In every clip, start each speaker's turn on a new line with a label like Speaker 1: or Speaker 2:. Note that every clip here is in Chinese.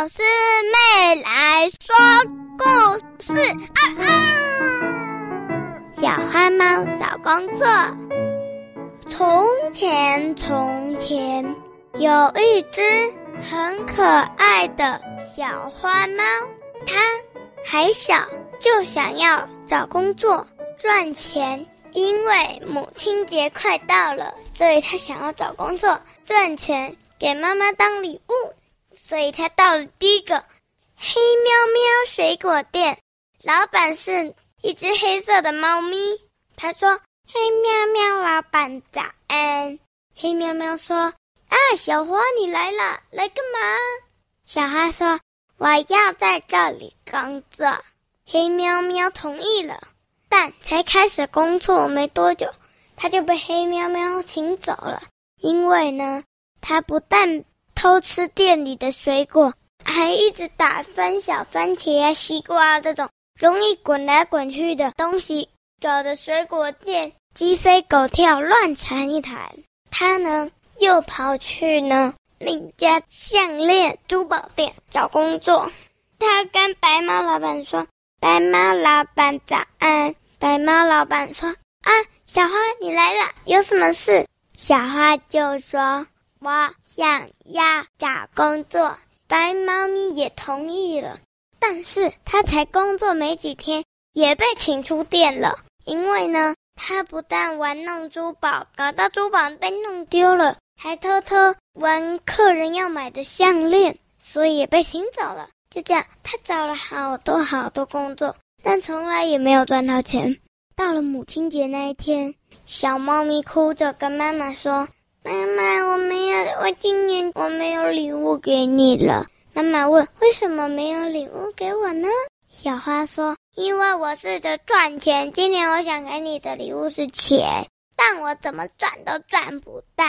Speaker 1: 老师妹来说故事。啊啊！小花猫找工作。从前，从前有一只很可爱的小花猫，它还小，就想要找工作赚钱。因为母亲节快到了，所以它想要找工作赚钱，给妈妈当礼物。所以他到了第一个黑喵喵水果店，老板是一只黑色的猫咪。他说：“黑喵喵，老板早安。”黑喵喵说：“啊，小花你来了，来干嘛？”小花说：“我要在这里工作。”黑喵喵同意了。但才开始工作没多久，他就被黑喵喵请走了。因为呢，他不但偷吃店里的水果，还一直打翻小番茄啊、西瓜啊这种容易滚来滚去的东西，搞得水果店鸡飞狗跳，乱成一团。他呢，又跑去呢另一家项链珠宝店找工作。他跟白猫老板说。白猫老板早安。白猫老板说：“啊，小花你来了，有什么事？”小花就说：“我想要找工作。”白猫咪也同意了，但是他才工作没几天，也被请出店了。因为呢，他不但玩弄珠宝，搞到珠宝被弄丢了，还偷偷玩客人要买的项链，所以也被请走了。就这样，他找了好多好多工作，但从来也没有赚到钱。到了母亲节那一天，小猫咪哭着跟妈妈说：“妈妈，我没有，我今年我没有礼物给你了。”妈妈问：“为什么没有礼物给我呢？”小花说：“因为我试着赚钱，今年我想给你的礼物是钱，但我怎么赚都赚不到。”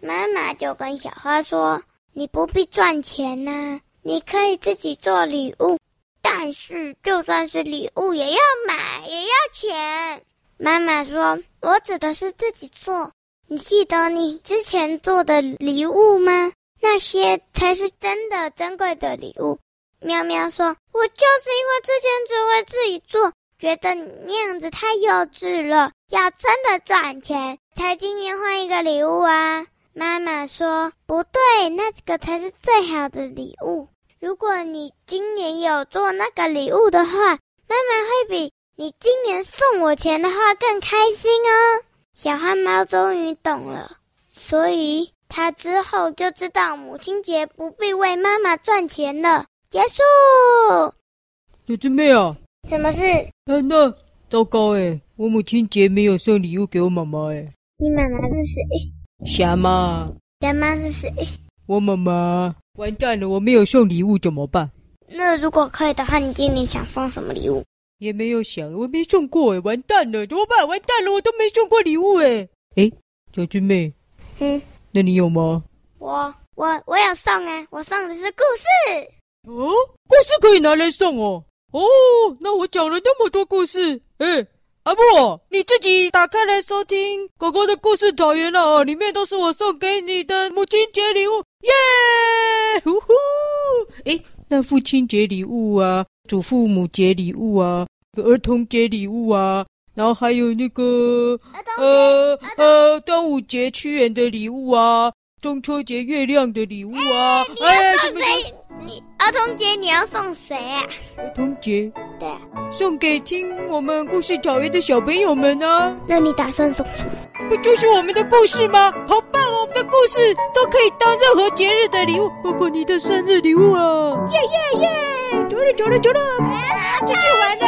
Speaker 1: 妈妈就跟小花说：“你不必赚钱呐、”你可以自己做礼物，但是就算是礼物也要买，也要钱。妈妈说：“我指的是自己做。你记得你之前做的礼物吗？那些才是真的珍贵的礼物。”喵喵说：“我就是因为之前只会自己做，觉得那样子太幼稚了，要真的赚钱，才今年换一个礼物啊。”妈妈说：“不对，那个才是最好的礼物。如果你今年有做那个礼物的话，妈妈会比你今年送我钱的话更开心哦。”小花猫终于懂了，所以它之后就知道母亲节不必为妈妈赚钱了。结束。
Speaker 2: 小狮妹啊，
Speaker 1: 什么事？
Speaker 2: 啊，那糟糕哎，我母亲节没有送礼物给我妈妈哎。
Speaker 1: 你妈妈是谁？
Speaker 2: 虾妈，
Speaker 1: 虾妈是谁？
Speaker 2: 我妈妈。完蛋了，我没有送礼物怎么办？
Speaker 1: 那如果可以的话，你今年想送什么礼物？
Speaker 2: 也没有想，我没送过哎，完蛋了，怎么办？完蛋了，我都没送过礼物哎。哎，小狮妹，
Speaker 1: 嗯，
Speaker 2: 那你有吗？
Speaker 1: 我我我有送哎，我送的是故事。
Speaker 2: 哦，故事可以拿来送哦。哦，那我讲了那么多故事，哎。阿布，你自己打开来收听狗狗的故事草原了哦，里面都是我送给你的母亲节礼物，耶！呼呼！哎，那父亲节礼物啊，祖父母节礼物啊，儿童节礼物啊，然后还有那个呃呃端午节屈原的礼物啊，中秋节月亮的礼物啊，
Speaker 1: 哎，你要送谁？你儿童节你要送谁啊？
Speaker 2: 儿童节。
Speaker 1: 对啊，
Speaker 2: 送给听我们故事草原的小朋友们呢、啊。
Speaker 1: 那你打算送什么？
Speaker 2: 不就是我们的故事吗？好棒哦！我们的故事都可以当任何节日的礼物，包括你的生日礼物啊！耶耶耶！走了走了走了，啊，出去玩了。